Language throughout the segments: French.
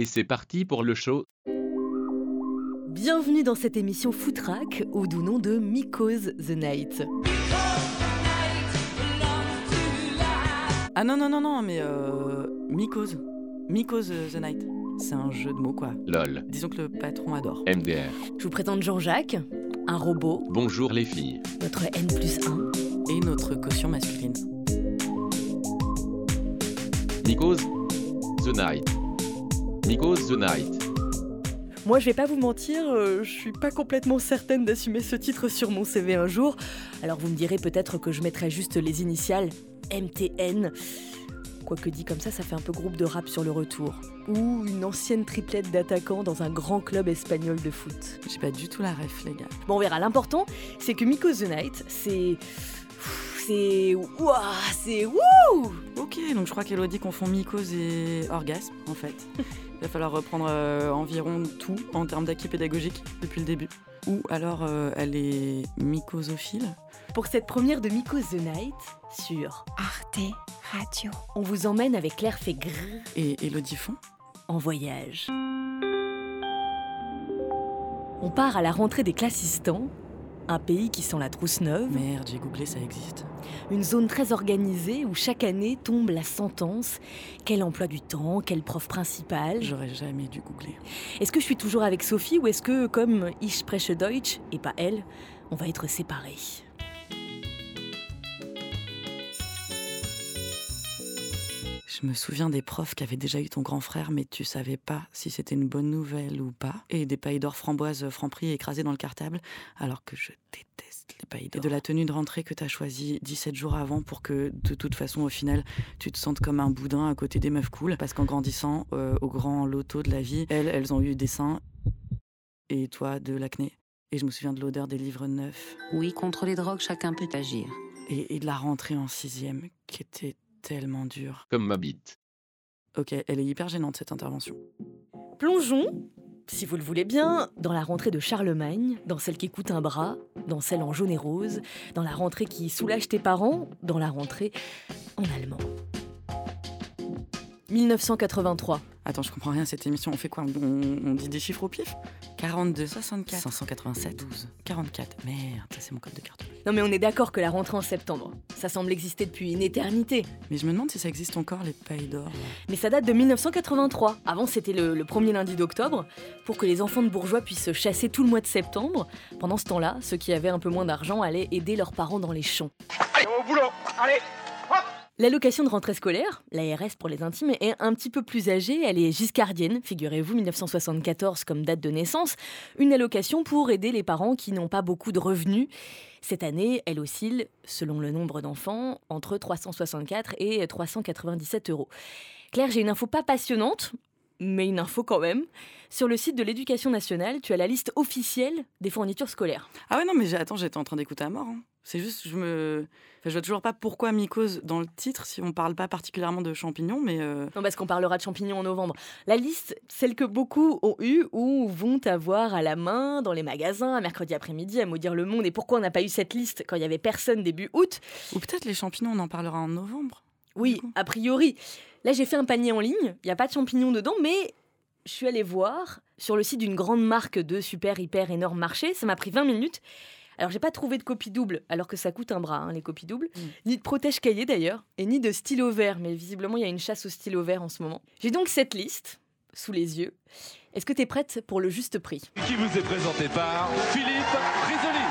Et c'est parti pour le show. Bienvenue dans cette émission Footrack au doux nom de Miko's the Night. Ah non, non, non, non, mais euh, Mycose. Mycose the Night. C'est un jeu de mots, quoi. LOL. Disons que le patron adore. MDR. Je vous présente Jean-Jacques, un robot, Bonjour les filles. notre N plus 1. Et notre caution masculine. Nikos The Night. Nikos The Night. Moi, je vais pas vous mentir, euh, je suis pas complètement certaine d'assumer ce titre sur mon CV un jour. Alors vous me direz peut-être que je mettrai juste les initiales MTN. Quoique dit comme ça, ça fait un peu groupe de rap sur le retour. Ou une ancienne triplette d'attaquants dans un grand club espagnol de foot. J'ai pas du tout la ref, les gars. Bon, on verra. L'important, c'est que Miko the Night, c'est. C'est. Ouah, c'est. Wouh Ok, donc je crois qu'Elodie confond mycose et orgasme, en fait. Il va falloir reprendre euh, environ tout en termes d'acquis pédagogique depuis le début. Ou alors euh, elle est mycosophile. Pour cette première de Miko the Night, sur Arte Radio. On vous emmène avec Claire Fégre Et Elodie Font en voyage. On part à la rentrée des classistans, un pays qui sent la trousse neuve, Merde, j'ai googlé, ça existe. une zone très organisée où chaque année tombe la sentence. Quel emploi du temps, quel prof principal J'aurais jamais dû googler. Est-ce que je suis toujours avec Sophie ou est-ce que, comme Ich spreche Deutsch et pas elle, on va être séparés? Je me souviens des profs qui avaient déjà eu ton grand frère, mais tu savais pas si c'était une bonne nouvelle ou pas. Et des pailles d'or framboise franprix écrasées dans le cartable, alors que je déteste les pailles d'or. Et de la tenue de rentrée que t'as choisie 17 jours avant pour que, de toute façon, au final, tu te sentes comme un boudin à côté des meufs cool. Parce qu'en grandissant, euh, au grand loto de la vie, elles, elles ont eu des seins et toi de l'acné. Et je me souviens de l'odeur des livres neufs Oui, contre les drogues, chacun peut agir. et, et de la rentrée en sixième qui était tellement dure. Comme ma bite. Ok, elle est hyper gênante cette intervention. Plongeons, si vous le voulez bien, dans la rentrée de Charlemagne, dans celle qui coûte un bras, dans celle en jaune et rose, dans la rentrée qui soulage tes parents, dans la rentrée en allemand. 1983. Attends, je comprends rien à cette émission. On fait quoi? On, on dit des chiffres au pif? 42, 64, 587, 12, 44. Merde, ça c'est mon code de carte. Non mais on est d'accord que la rentrée en septembre, ça semble exister depuis une éternité. Mais je me demande si ça existe encore les pailles d'or. Mais ça date de 1983. Avant c'était le, le premier lundi d'octobre, pour que les enfants de bourgeois puissent chasser tout le mois de septembre. Pendant ce temps-là, ceux qui avaient un peu moins d'argent allaient aider leurs parents dans les champs. L'allocation de rentrée scolaire, l'ARS pour les intimes, est un petit peu plus âgée. Elle est giscardienne, figurez-vous, 1974 comme date de naissance. Une allocation pour aider les parents qui n'ont pas beaucoup de revenus. Cette année, elle oscille, selon le nombre d'enfants, entre 364 et 397 euros. Claire, j'ai une info pas passionnante, mais une info quand même. Sur le site de l'éducation nationale, tu as la liste officielle des fournitures scolaires. Ah ouais, non, mais attends, j'étais en train d'écouter à mort. hein. C'est juste, je me. Enfin, je vois toujours pas pourquoi mycose dans le titre si on parle pas particulièrement de champignons, mais. euh, Non, parce qu'on parlera de champignons en novembre. La liste, celle que beaucoup ont eue ou vont avoir à la main dans les magasins un mercredi après-midi à maudire le monde. Et pourquoi on n'a pas eu cette liste quand il y avait personne début août? Ou peut-être les champignons, on en parlera en novembre. Oui, a priori. Là, j'ai fait un panier en ligne. Il n'y a pas de champignons dedans, mais je suis allée voir sur le site d'une grande marque de super, hyper, énorme marché. Ça m'a pris 20 minutes. Alors, j'ai pas trouvé de copie double, alors que ça coûte un bras, hein, les copies doubles. Mm. Ni de protège-cahier d'ailleurs, et ni de stylo vert. Mais visiblement, il y a une chasse au stylo vert en ce moment. J'ai donc cette liste sous les yeux. Est-ce que tu es prête pour le juste prix? Qui vous est présenté par Philippe Risoli?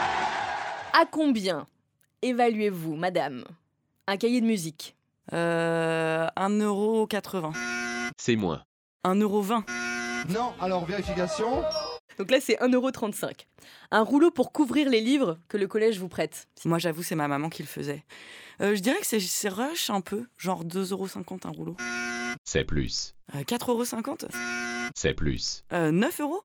À combien évaluez-vous, madame, un cahier de musique? Euh, 1,80€. C'est moins. 1,20€. Non, alors vérification. Donc là, c'est 1,35€. Un rouleau pour couvrir les livres que le collège vous prête. Moi, j'avoue, c'est ma maman qui le faisait. Euh, je dirais que c'est- c'est rush un peu, genre 2,50€ un rouleau. C'est plus. Euh, 4,50€. C'est plus. Euh, 9€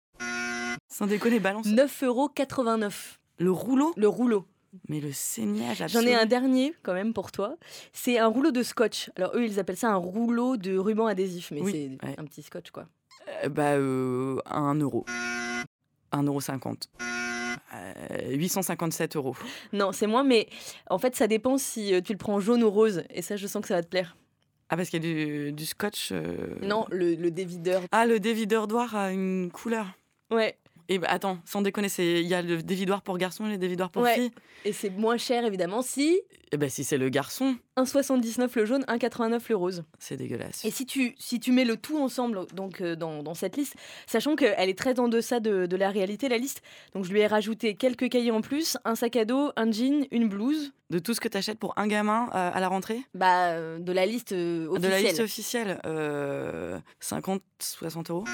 Sans déconner, balance. 9,89€. Le rouleau Le rouleau. Mais le saignage J'en ai un dernier quand même pour toi. C'est un rouleau de scotch. Alors eux, ils appellent ça un rouleau de ruban adhésif, mais Oui, c'est ouais. un petit scotch quoi. Euh, bah, euh, 1 euro. 1,50€. Euh, 857 euros. Non, c'est moins, mais en fait, ça dépend si euh, tu le prends jaune ou rose. Et ça, je sens que ça va te plaire. Ah, parce qu'il y a du, du scotch. euh, Non, le, le dévideur. Ah, le dévideur d'oir a une couleur. Ouais. Et bah, attends, sans déconner, c'est- il y a le dévidoir pour garçon et le dévidoir pour Ouais. fille. Et c'est moins cher, évidemment, si Et ben si c'est le garçon, 1,79 le jaune, 1,89 le rose. c'est dégueulasse. Et si tu, si tu mets le tout ensemble donc euh, dans, dans cette liste, sachant qu'elle est très en deçà de, de la réalité, la liste, donc je lui ai rajouté quelques cahiers en plus, un sac à dos, un jean, une blouse, De tout ce que t'achètes pour un gamin euh, à la rentrée? Bah, euh, de la liste euh, De la liste officielle. officielle, euh, 50, 60 euros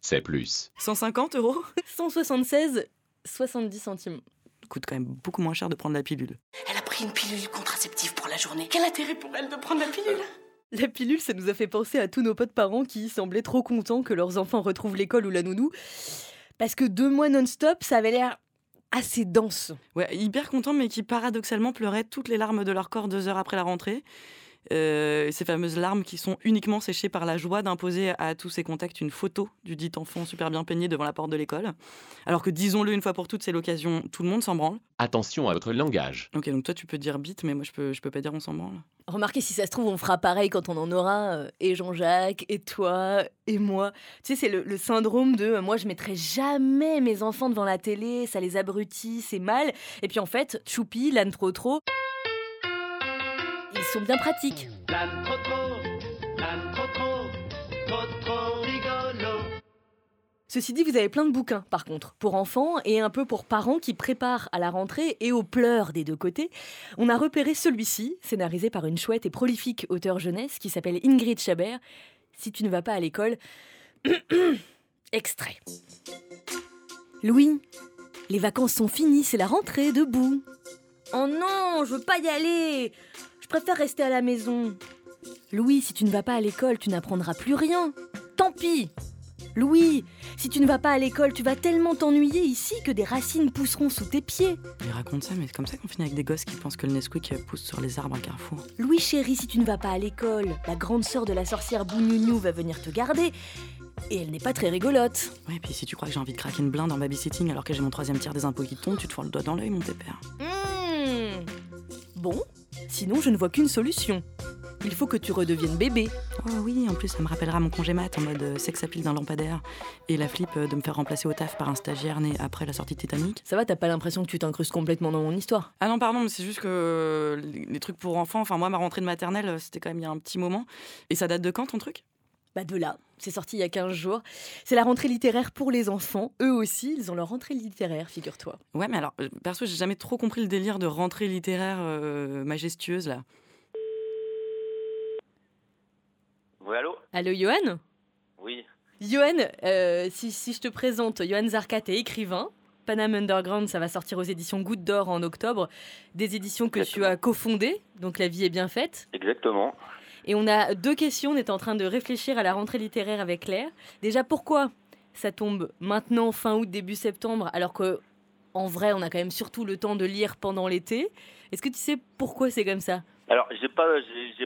C'est plus. 150 euros? 176, 70 centimes. Coûte quand même beaucoup moins cher de prendre la pilule. Elle a pris une pilule contraceptive pour la journée. Quel intérêt pour elle de prendre la pilule? La pilule, ça nous a fait penser à tous nos potes parents qui semblaient trop contents que leurs enfants retrouvent l'école ou la nounou. Parce que deux mois non-stop, ça avait l'air assez dense. Ouais, hyper content, mais qui paradoxalement pleuraient toutes les larmes de leur corps deux heures après la rentrée. Euh, ces fameuses larmes qui sont uniquement séchées par la joie d'imposer à tous ses contacts une photo du dit enfant super bien peigné devant la porte de l'école. Alors que disons-le une fois pour toutes, c'est l'occasion, tout le monde s'en branle. Attention à votre langage. Ok, donc toi tu peux dire bite, mais moi je peux, je peux pas dire on s'en branle. Remarquez, si ça se trouve, on fera pareil quand on en aura. euh, et Jean-Jacques, et toi, et moi. Tu sais, c'est le, le syndrome de euh, moi, je mettrai jamais mes enfants devant la télé, ça les abrutit, c'est mal. Et puis en fait, choupi, l'âne trop trop. Sont bien pratiques. Ceci dit, vous avez plein de bouquins, par contre, pour enfants et un peu pour parents qui préparent à la rentrée et aux pleurs des deux côtés. On a repéré celui-ci, scénarisé par une chouette et prolifique auteure jeunesse qui s'appelle Ingrid Chabert. Si tu ne vas pas à l'école. Extrait. Louis, les vacances sont finies, c'est la rentrée, debout. Oh non, je veux pas y aller. Je préfère rester à la maison. Louis, si tu ne vas pas à l'école, tu n'apprendras plus rien. Tant pis. Louis, si tu ne vas pas à l'école, tu vas tellement t'ennuyer ici que des racines pousseront sous tes pieds. Il raconte ça, mais c'est comme ça qu'on finit avec des gosses qui pensent que le Nesquik pousse sur les arbres à Carrefour. Louis chéri, si tu ne vas pas à l'école, la grande sœur de la sorcière Bougnougnou va venir te garder. Et elle n'est pas très rigolote. Ouais, et puis si tu crois que j'ai envie de craquer une blinde en babysitting alors que j'ai mon troisième tiers des impôts qui tombent, tu te fous le doigt dans l'œil, mon pépère. Hmm. Bon, sinon je ne vois qu'une solution. Il faut que tu redeviennes bébé. Oh oui, en plus ça me rappellera mon congé mat en mode euh, sex appeal d'un lampadaire et la flip euh, de me faire remplacer au taf par un stagiaire né après la sortie de Titanic. Ça va, t'as pas l'impression que tu t'incrustes complètement dans mon histoire? Ah non, pardon, mais c'est juste que euh, les, trucs pour enfants, enfin moi ma rentrée de maternelle, c'était quand même il y a un petit moment. Et ça date de quand ton truc? Bah de là, c'est sorti il y a 15 jours. C'est la rentrée littéraire pour les enfants. Eux aussi, ils ont leur rentrée littéraire, figure-toi. Ouais, mais alors, euh, perso, j'ai jamais trop compris le délire de rentrée littéraire euh, majestueuse là. Oui, allô? Allô, Johan? Oui. Johan, euh, si, si je te présente, Johan Zarkat est écrivain. Panam Underground, ça va sortir aux éditions Goutte d'Or en octobre. Des éditions que tu as cofondées, donc la vie est bien faite. Exactement. Et on a deux questions, on est en train de réfléchir à la rentrée littéraire avec Claire. Déjà, pourquoi ça tombe maintenant, fin août, début septembre, alors que en vrai, on a quand même surtout le temps de lire pendant l'été? Est-ce que tu sais pourquoi c'est comme ça? Alors, j'ai pas,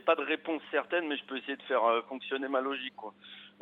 pas de réponse certaine, mais je peux essayer de faire euh, fonctionner ma logique, quoi.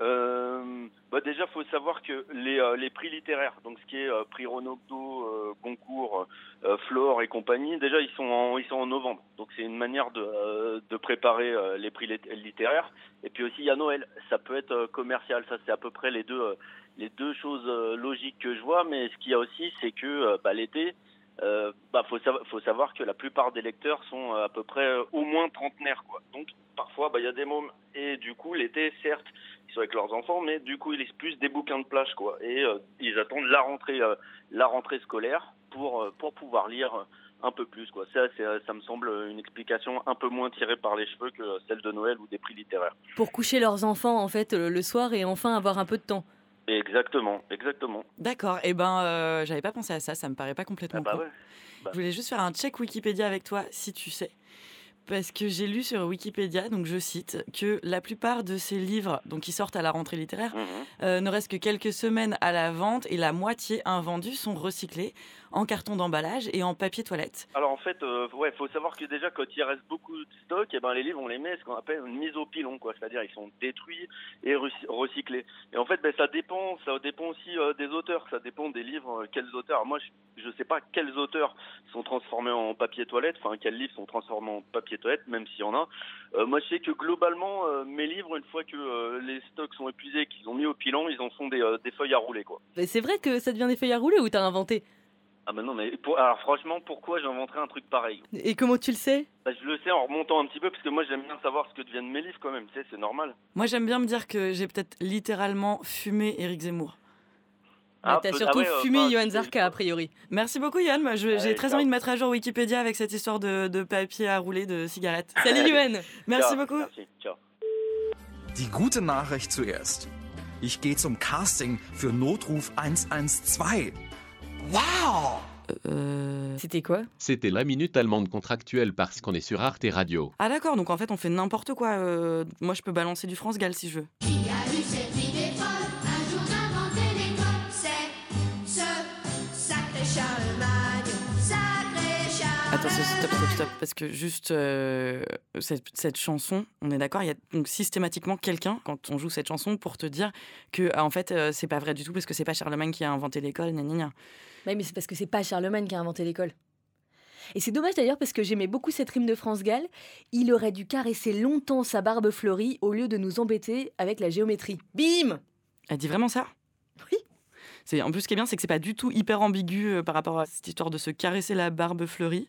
Euh, bah déjà, faut savoir que les, euh, les prix littéraires, donc ce qui est euh, prix Renaudot, euh, Goncourt, euh, Flore et compagnie, déjà ils sont en, ils sont en novembre. Donc c'est une manière de, de préparer les prix lit- littéraires. Et puis aussi il y a Noël, ça peut être commercial. Ça c'est à peu près les deux, les deux choses logiques que je vois. Mais ce qu'il y a aussi, c'est que bah, l'été, euh, bah, faut, savoir, que la plupart des lecteurs sont euh, à peu près euh, au moins trentenaires, quoi. Donc parfois, bah, il y a des mômes et du coup l'été, certes, ils sont avec leurs enfants, mais du coup ils lisent plus des bouquins de plage, quoi. Et euh, ils attendent la rentrée, la rentrée scolaire pour pour pouvoir lire un peu plus, quoi. Ça, ça me semble une explication un peu moins tirée par les cheveux que celle de Noël ou des prix littéraires. Pour coucher leurs enfants, en fait, le soir et enfin avoir un peu de temps. Exactement, exactement. D'accord, et ben euh, j'avais pas pensé à ça, ça me paraît pas complètement Ah bah ouais. Je voulais juste faire un check Wikipédia avec toi, si tu sais. Parce que j'ai lu sur Wikipédia, donc je cite, que la plupart de ces livres, donc qui sortent à la rentrée littéraire, Mhm. euh, ne restent que quelques semaines à la vente et la moitié invendus sont recyclés en carton d'emballage et en papier toilette. Alors en fait, euh, ouais, faut savoir que déjà quand il reste beaucoup de stock, et ben les livres on les met ce qu'on appelle une mise au pilon, quoi. C'est-à-dire ils sont détruits et recy- recyclés. Et en fait, ben ça dépend, ça dépend aussi euh, des auteurs, ça dépend des livres, euh, quels auteurs. Alors, moi, je, je sais pas quels auteurs sont transformés en papier toilette, enfin quels livres sont transformés en papier toilette, même s'il y en a. Euh, moi, je sais que globalement, euh, mes livres, une fois que euh, les stocks sont épuisés, qu'ils ont mis au pilon, ils en font des, euh, des feuilles à rouler, quoi. Mais c'est vrai que ça devient des feuilles à rouler ou t'as inventé? Ah bah non, mais pour, alors franchement, pourquoi j'inventerais un truc pareil? Et comment tu le sais? Bah, Je le sais en remontant un petit peu, parce que moi j'aime bien savoir ce que deviennent mes livres quand même, tu sais, c'est normal. Moi, j'aime bien me dire que j'ai peut-être littéralement fumé Éric Zemmour. Bah, Ah, T'as peut- surtout ah ouais, fumé bah, Johan Zarka, a priori. Merci beaucoup, Yann. Moi, je- j'ai très envie de mettre à jour Wikipédia avec cette histoire de, de papier à rouler de cigarettes. Salut Johan Merci Ciao, beaucoup. Merci, ciao. Die gute Nachricht zuerst. Ich gehe zum Casting für Notruf 112. Wow! Euh, C'était quoi? C'était la minute allemande contractuelle parce qu'on est sur Arte Radio. Ah d'accord, donc en fait on fait n'importe quoi. Euh, moi je peux balancer du France Gall si je veux. Stop, stop, parce que juste euh, cette, cette chanson, on est d'accord, il y a donc systématiquement quelqu'un quand on joue cette chanson pour te dire que ah, en fait euh, c'est pas vrai du tout parce que c'est pas Charlemagne qui a inventé l'école, gna gna gna. Ouais, mais c'est parce que c'est pas Charlemagne qui a inventé l'école. Et c'est dommage d'ailleurs parce que j'aimais beaucoup cette rime de France Gall. Il aurait dû caresser longtemps sa barbe fleurie au lieu de nous embêter avec la géométrie. Bim Elle dit vraiment ça? Oui. C'est en plus ce qui est bien, c'est que c'est pas du tout hyper ambigu euh, par rapport à cette histoire de se caresser la barbe fleurie.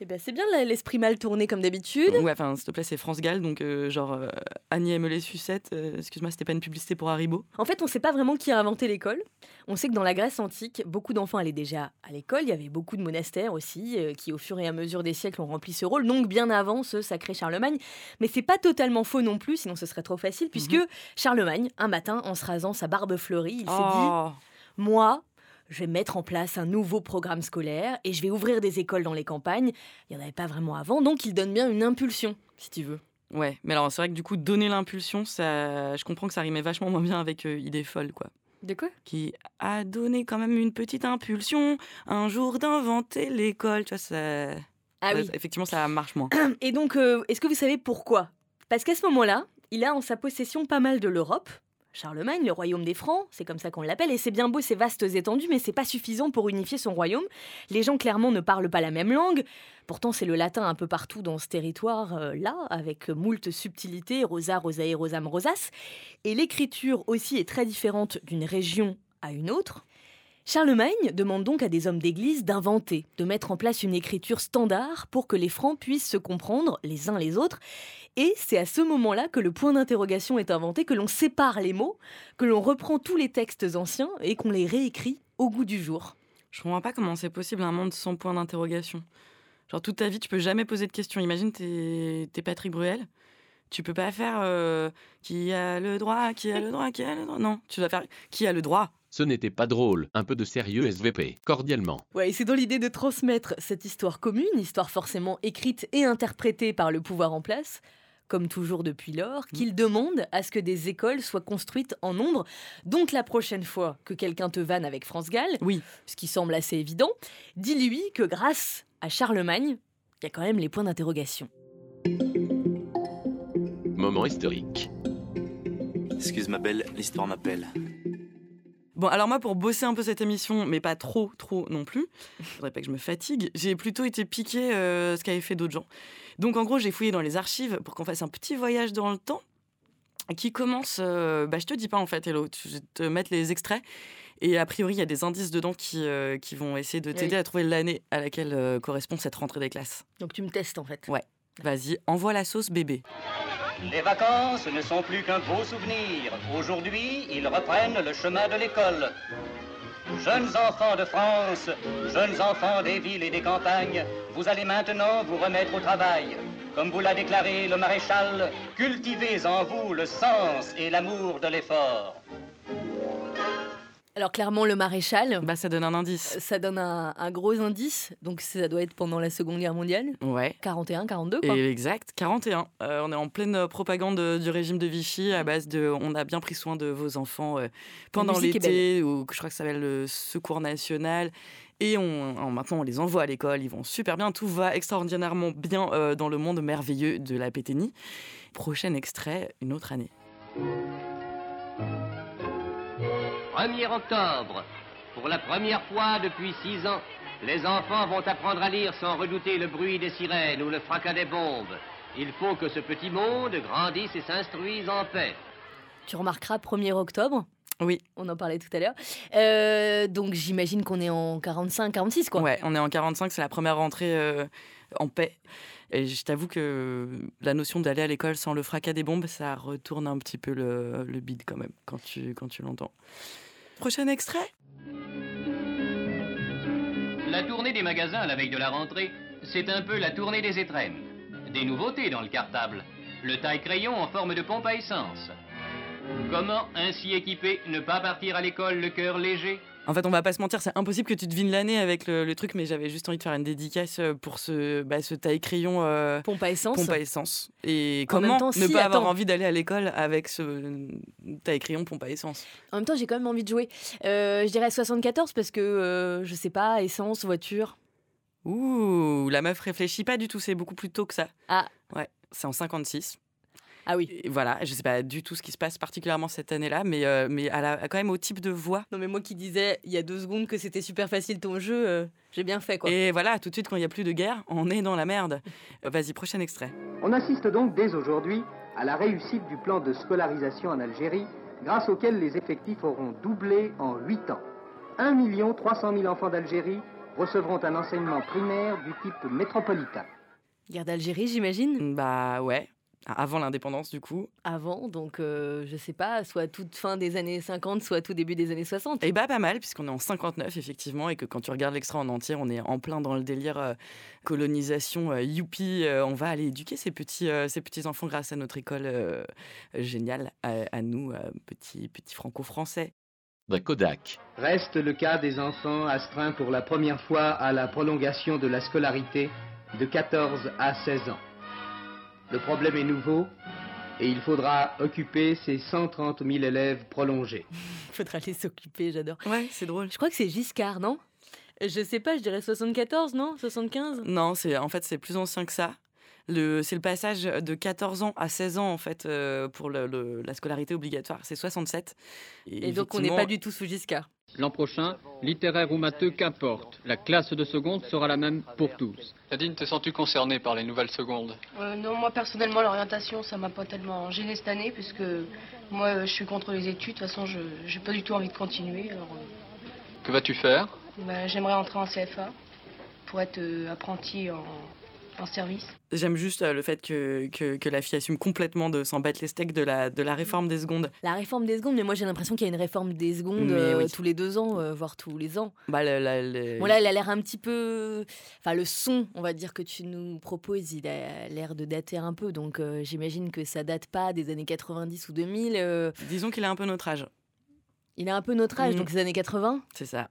Eh ben c'est bien l'esprit mal tourné comme d'habitude. Ouais, enfin, s'il te plaît, c'est France Gall, donc euh, genre euh, Annie sucettes. euh, Excuse-moi, c'était pas une publicité pour Haribo. En fait, on sait pas vraiment qui a inventé l'école. On sait que dans la Grèce antique, beaucoup d'enfants allaient déjà à l'école. Il y avait beaucoup de monastères aussi, qui au fur et à mesure des siècles ont rempli ce rôle, donc bien avant ce sacré Charlemagne. Mais c'est pas totalement faux non plus, sinon ce serait trop facile, puisque Charlemagne, un matin, en se rasant sa barbe fleurie, il s'est dit Oh, Moi, je vais mettre en place un nouveau programme scolaire et je vais ouvrir des écoles dans les campagnes. Il n'y en avait pas vraiment avant, donc il donne bien une impulsion, si tu veux. Ouais, mais alors c'est vrai que du coup, donner l'impulsion, ça, je comprends que ça rimait vachement moins bien avec euh, idée folle, quoi. De quoi? Qui a donné quand même une petite impulsion un jour d'inventer l'école, tu vois, ça. Ah ça- oui. Effectivement, ça marche moins. Et donc, euh, est-ce que vous savez pourquoi? Parce qu'à ce moment-là, il a en sa possession pas mal de l'Europe. Charlemagne, le royaume des Francs, c'est comme ça qu'on l'appelle, et c'est bien beau ces vastes étendues, mais c'est pas suffisant pour unifier son royaume. Les gens clairement ne parlent pas la même langue. Pourtant, c'est le latin un peu partout dans ce territoire-là, avec moult subtilités, rosa, rosae, rosam, rosas. Et l'écriture aussi est très différente d'une région à une autre. Charlemagne demande donc à des hommes d'église d'inventer, de mettre en place une écriture standard pour que les Francs puissent se comprendre les uns les autres. Et c'est à ce moment-là que le point d'interrogation est inventé, que l'on sépare les mots, que l'on reprend tous les textes anciens et qu'on les réécrit au goût du jour. Je comprends pas comment c'est possible un monde sans point d'interrogation. Genre toute ta vie, tu peux jamais poser de questions. Imagine, t'es es Patrick Bruel. Tu peux pas faire euh, qui a le droit, qui a le droit, qui a le droit. Non, tu dois faire qui a le droit? Ce n'était pas drôle, un peu de sérieux SVP, cordialement. Ouais, et c'est dans l'idée de transmettre cette histoire commune, histoire forcément écrite et interprétée par le pouvoir en place, comme toujours depuis lors, qu'il demande à ce que des écoles soient construites en nombre. Donc la prochaine fois que quelqu'un te vanne avec France Gall, Oui. ce qui semble assez évident, dis-lui que grâce à Charlemagne, il y a quand même les points d'interrogation. Moment historique. Excuse ma belle, l'histoire m'appelle. Bon, alors moi, pour bosser un peu cette émission, mais pas trop, trop non plus, faudrait pas que je me fatigue, j'ai plutôt été piqué euh, ce qu'avaient fait d'autres gens. Donc en gros, j'ai fouillé dans les archives pour qu'on fasse un petit voyage dans le temps qui commence, euh, bah je te dis pas en fait, Hello, je vais te mettre les extraits. Et a priori, il y a des indices dedans qui, euh, qui vont essayer de t'aider Oui. à trouver l'année à laquelle euh, correspond cette rentrée des classes. Donc tu me testes en fait. Ouais. Vas-y, envoie la sauce bébé. Les vacances ne sont plus qu'un beau souvenir. Aujourd'hui, ils reprennent le chemin de l'école. Jeunes enfants de France, jeunes enfants des villes et des campagnes, vous allez maintenant vous remettre au travail. Comme vous l'a déclaré le maréchal, cultivez en vous le sens et l'amour de l'effort. Alors clairement, le maréchal, Bah, ça donne un indice. ça donne un, un gros indice, donc ça doit être pendant la Seconde Guerre mondiale. Ouais. 41, 42 quoi. Et exact, 41. Euh, on est en pleine euh, propagande euh, du régime de Vichy à base de on a bien pris soin de vos enfants euh, pendant l'été, ou je crois que ça s'appelle le Secours National. Et on, on- maintenant, on les envoie à l'école, ils vont super bien, tout va extraordinairement bien euh, dans le monde merveilleux de la Péténie. Prochain extrait, une autre année. 1er octobre. Pour la première fois depuis six ans, Les enfants vont apprendre à lire sans redouter le bruit des sirènes ou le fracas des bombes. Il faut que ce petit monde grandisse et s'instruise en paix. Tu remarqueras 1er octobre. Oui. On en parlait tout à l'heure. Euh, donc j'imagine qu'on est en 45, 46 quoi. Ouais, on est en 45, c'est la première rentrée euh, en paix. Et je t'avoue que la notion d'aller à l'école sans le fracas des bombes, ça retourne un petit peu le, le bide quand même, quand tu, quand tu l'entends. Prochain extrait? La tournée des magasins la veille de la rentrée, c'est un peu la tournée des étrennes. Des nouveautés dans le cartable. Le taille-crayon en forme de pompe à essence. Comment, ainsi équipé, ne pas partir à l'école le cœur léger? En fait, on va pas se mentir, c'est impossible que tu devines l'année avec le, le truc, mais j'avais juste envie de faire une dédicace euh, pour ce, bah, ce taille-crayon euh, Pompe à essence. pompe à essence. Et comment temps, ne si, pas avoir envie d'aller à l'école avec ce taille-crayon pompe à essence? En même temps, j'ai quand même envie de jouer. Euh, je dirais 74 parce que, euh, je sais pas, essence, voiture. Ouh, la meuf réfléchit pas du tout, c'est beaucoup plus tôt que ça. Ah. Ouais, c'est en 56. Ah oui. Et voilà, je sais pas du tout ce qui se passe particulièrement cette année-là, mais, euh, mais à la- quand même au type de voix. Non mais moi qui disais il y a deux secondes que c'était super facile ton jeu, euh, j'ai bien fait quoi. Et voilà, tout de suite, quand il n'y a plus de guerre, on est dans la merde. Euh, Vas-y, prochain extrait. On assiste donc dès aujourd'hui à la réussite du plan de scolarisation en Algérie, grâce auquel les effectifs auront doublé en 8 ans. 1 300 000 enfants d'Algérie recevront un enseignement primaire du type métropolitain. Guerre d'Algérie, j'imagine? Bah ouais, avant l'indépendance du coup. Avant, donc euh, je sais pas, soit toute fin des années 50, soit tout début des années 60. Et bah pas mal, puisqu'on est en 59 effectivement, et que quand tu regardes l'extrait en entier, on est en plein dans le délire euh, colonisation, euh, youpi, euh, on va aller éduquer ces petits, euh, ces petits enfants grâce à notre école euh, géniale, à, à nous, euh, petits, petits franco-français. The Kodak. Reste le cas des enfants astreints pour la première fois à la prolongation de la scolarité de 14 à 16 ans. Le problème est nouveau et il faudra occuper ces 130 000 élèves prolongés. Faudra les s'occuper, j'adore. Ouais, c'est drôle. Je crois que c'est Giscard, non? Je sais pas, je dirais 74, non? 75 Non, c'est en fait c'est plus ancien que ça. Le, c'est le passage de 14 ans à 16 ans en fait euh, pour le- le- la scolarité obligatoire. C'est 67. Et donc on n'est pas du tout sous Giscard. L'an prochain, littéraire ou matheux, qu'importe. La classe de seconde sera la même pour tous. Nadine, te sens-tu concernée par les nouvelles secondes? Euh, non, moi personnellement, l'orientation, ça m'a pas tellement gêné cette année, puisque moi, euh, je suis contre les études. De toute façon, je n'ai pas du tout envie de continuer. Alors, euh, Que vas-tu faire? Bah, j'aimerais entrer en CFA pour être euh, apprenti en, en service. J'aime juste euh, le fait que, que, que la fille assume complètement de s'en battre les steaks de la, de la réforme des secondes. La réforme des secondes, mais moi j'ai l'impression qu'il y a une réforme des secondes euh, oui. tous les deux ans, euh, voire tous les ans. Bah, la- Bon là, elle a l'air un petit peu... Enfin, le son, on va dire, que tu nous proposes, il a l'air de dater un peu. Donc euh, j'imagine que ça date pas des années 90 ou 2000. euh, Disons qu'il a un peu notre âge. Il a un peu notre âge, Mhm. donc les années 80. C'est ça.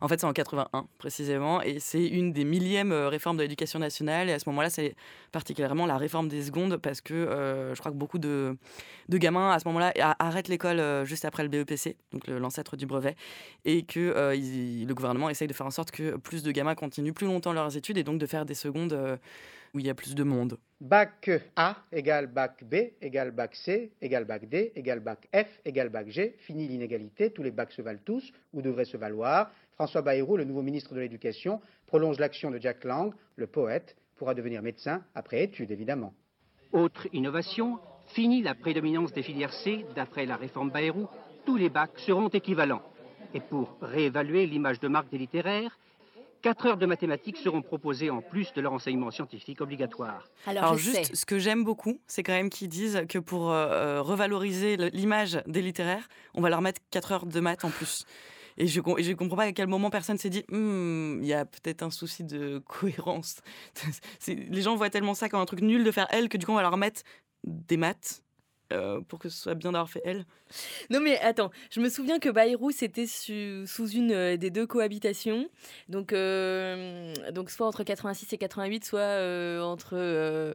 En fait, c'est en 81 précisément, et c'est une des millièmes euh, réformes de l'éducation nationale. Et à ce moment-là, c'est particulièrement la réforme des secondes, parce que euh, je crois que beaucoup de, de gamins à ce moment-là arrêtent l'école euh, juste après le BEPC, donc l'ancêtre du brevet, et que le gouvernement essaye de faire en sorte que plus de gamins continuent plus longtemps leurs études, et donc de faire des secondes où il y a plus de monde. Bac A égale bac B égale bac C égale bac D égale bac F égale bac G. Fini l'inégalité, tous les bacs se valent tous ou devraient se valoir. François Bayrou, le nouveau ministre de l'Éducation, prolonge l'action de Jack Lang, le poète, pourra devenir médecin après études évidemment. Autre innovation, fini la prédominance des filières C, d'après la réforme Bayrou, tous les bacs seront équivalents. Et pour réévaluer l'image de marque des littéraires, 4 heures de mathématiques seront proposées en plus de leur enseignement scientifique obligatoire. Alors, juste, sais. ce que j'aime beaucoup, c'est quand même qu'ils disent que pour euh, euh, revaloriser l'image des littéraires, on va leur mettre 4 heures de maths en plus. Et je ne comprends pas à quel moment personne s'est dit, Hmm, il y a peut-être un souci de cohérence. Les gens voient tellement ça comme un truc nul de faire L que du coup on va leur mettre des maths euh, pour que ce soit bien d'avoir fait L. Non mais attends, je me souviens que Bayrou c'était sous une euh, des deux cohabitations, donc euh, donc soit entre 86 et 88, soit entre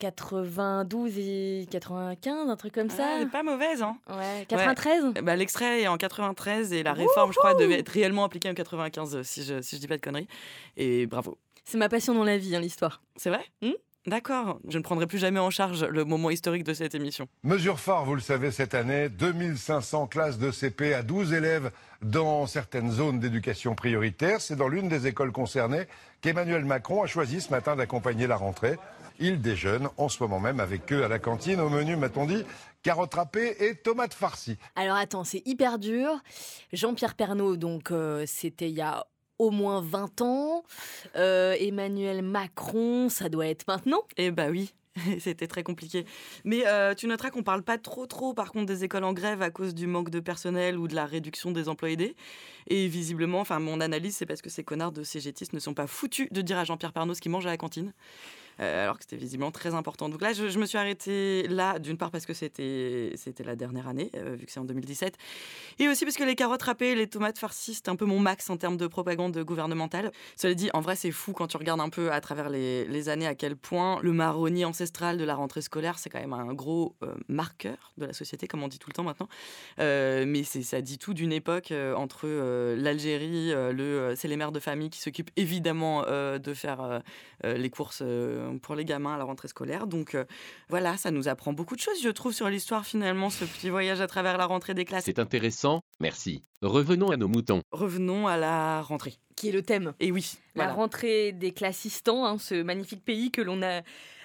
92 et 95, un truc comme ça. Ah, elle est pas mauvaise, hein Ouais, 93 Ouais. Bah, L'extrait est en 93 et la réforme, je crois, devait être réellement appliquée en 95, si je, si je dis pas de conneries. Et bravo. C'est ma passion dans la vie, hein, l'histoire. C'est vrai? Hmm? D'accord, je ne prendrai plus jamais en charge le moment historique de cette émission. Mesure phare, vous le savez, cette année, 2500 classes de CP à 12 élèves dans certaines zones d'éducation prioritaire. C'est dans l'une des écoles concernées qu'Emmanuel Macron a choisi ce matin d'accompagner la rentrée. Il déjeune en ce moment même avec eux à la cantine. Au menu, m'a-t-on dit, carottes râpées et tomates farcies. Alors attends, c'est hyper dur. Jean-Pierre Pernaud, donc euh, c'était il y a au moins 20 ans. Euh, Emmanuel Macron, ça doit être maintenant Eh bah oui. C'était très compliqué. Mais euh, tu noteras qu'on parle pas trop trop par contre des écoles en grève à cause du manque de personnel ou de la réduction des emplois aidés. Et visiblement, enfin mon analyse c'est parce que ces connards de CGTistes ne sont pas foutus de dire à Jean-Pierre Pernaud ce qu'il mange à la cantine. Euh, alors que c'était visiblement très important. Donc là, je, me suis arrêtée là, d'une part parce que c'était la dernière année, euh, vu que c'est en 2017, et aussi parce que les carottes râpées, les tomates farcies, c'est un peu mon max en termes de propagande gouvernementale. Cela dit, en vrai, c'est fou quand tu regardes un peu à travers les, années à quel point le marronnier ancestral de la rentrée scolaire, c'est quand même un gros euh, marqueur de la société, comme on dit tout le temps maintenant. mais ça dit tout d'une époque entre l'Algérie, le, c'est les mères de famille qui s'occupent évidemment de faire les courses pour les gamins à la rentrée scolaire. Donc euh, voilà, ça nous apprend beaucoup de choses, je trouve, sur l'histoire finalement, ce petit voyage à travers la rentrée des classes. C'est intéressant, merci. Revenons à nos moutons. Revenons à la rentrée. Qui est le thème. Et oui. La rentrée des classistans, hein, ce magnifique pays que l'on a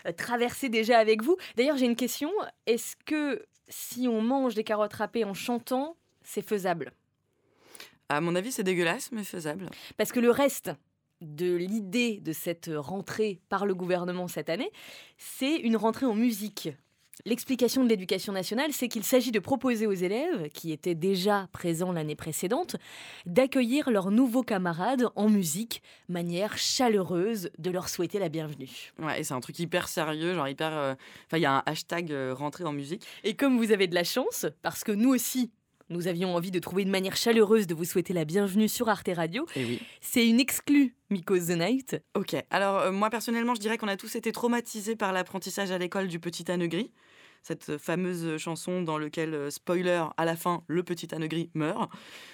euh, traversé déjà avec vous. D'ailleurs, j'ai une question. Est-ce que si on mange des carottes râpées en chantant, c'est faisable? À mon avis, c'est dégueulasse, mais faisable. Parce que le reste de l'idée de cette rentrée par le gouvernement cette année, c'est une rentrée en musique. L'explication de l'éducation nationale, c'est qu'il s'agit de proposer aux élèves, qui étaient déjà présents l'année précédente, d'accueillir leurs nouveaux camarades en musique, manière chaleureuse de leur souhaiter la bienvenue. Ouais, et c'est un truc hyper sérieux, genre hyper. Euh, enfin, il y a un hashtag euh, rentrée en musique. Et comme vous avez de la chance, parce que nous aussi, nous avions envie de trouver une manière chaleureuse de vous souhaiter la bienvenue sur Arte Radio. Et eh oui. C'est une exclue Miko's the Night. Ok, alors euh, moi personnellement, je dirais qu'on a tous été traumatisés par l'apprentissage à l'école du Petit Âne Gris. Cette fameuse chanson dans laquelle, euh, spoiler, à la fin, le petit âne gris meurt.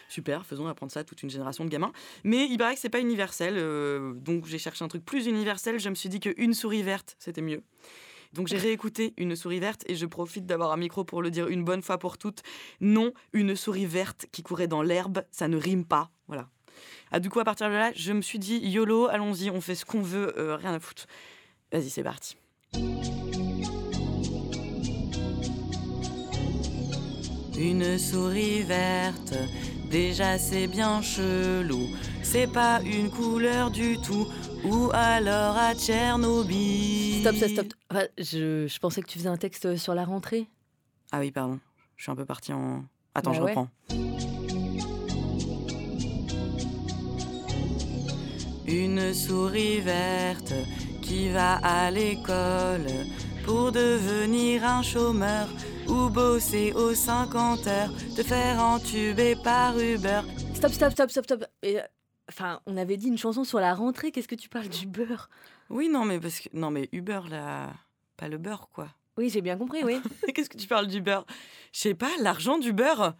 Super, faisons apprendre ça à toute une génération de gamins. Mais il paraît que c'est pas universel, euh, donc j'ai cherché un truc plus universel. Je me suis dit qu'une souris verte, c'était mieux. Donc j'ai réécouté Une souris verte et je profite d'avoir un micro pour le dire une bonne fois pour toutes. Non, une souris verte qui courait dans l'herbe, ça ne rime pas. Voilà. Ah, du coup, à partir de là, je me suis dit, YOLO, allons-y, on fait ce qu'on veut, euh, rien à foutre. Vas-y, c'est parti. Une souris verte, déjà c'est bien chelou. C'est pas une couleur du tout, ou alors à Tchernobyl. Stop, stop, stop. je, pensais que tu faisais un texte sur la rentrée. Ah oui, pardon. Je suis un peu partie en. Attends, bah je reprends. Une souris verte qui va à l'école pour devenir un chômeur ou bosser aux 50 heures, te faire entuber par Uber. Stop, stop, stop, stop, stop. Et, enfin, on avait dit une chanson sur la rentrée, qu'est-ce que tu parles du beurre? Oui, non, mais parce que non, mais Uber là, pas le beurre quoi. Oui, j'ai bien compris, oui. qu'est-ce que tu parles du beurre? Je sais pas, l'argent du beurre.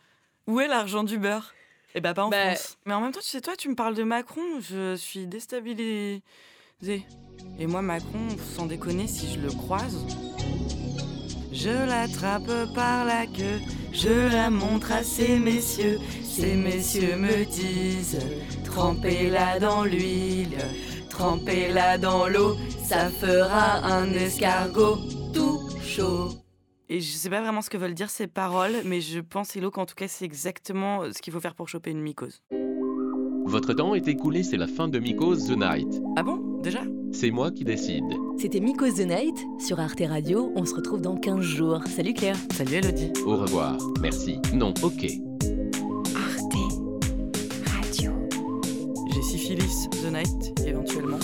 Où est l'argent du beurre? Eh ben pas en bah, France. Mais en même temps, tu sais toi, tu me parles de Macron, je suis déstabilisée. Et moi Macron, sans déconner, si je le croise, je l'attrape par la queue, je la montre à ces messieurs. Ces messieurs me disent Trempez-la dans l'huile, trempez-la dans l'eau, ça fera un escargot tout chaud. Et je sais pas vraiment ce que veulent dire ces paroles, mais je pense, Hello, qu'en tout cas, c'est exactement ce qu'il faut faire pour choper une mycose. Votre temps est écoulé, c'est la fin de Mycose The Night. Ah bon? Déjà? C'est moi qui décide. C'était Mycose The Night sur Arte Radio. On se retrouve dans 15 jours. Salut Claire. Salut Elodie. Au revoir. Merci. Non, ok. Arte Radio. J'ai syphilis The Night, éventuellement.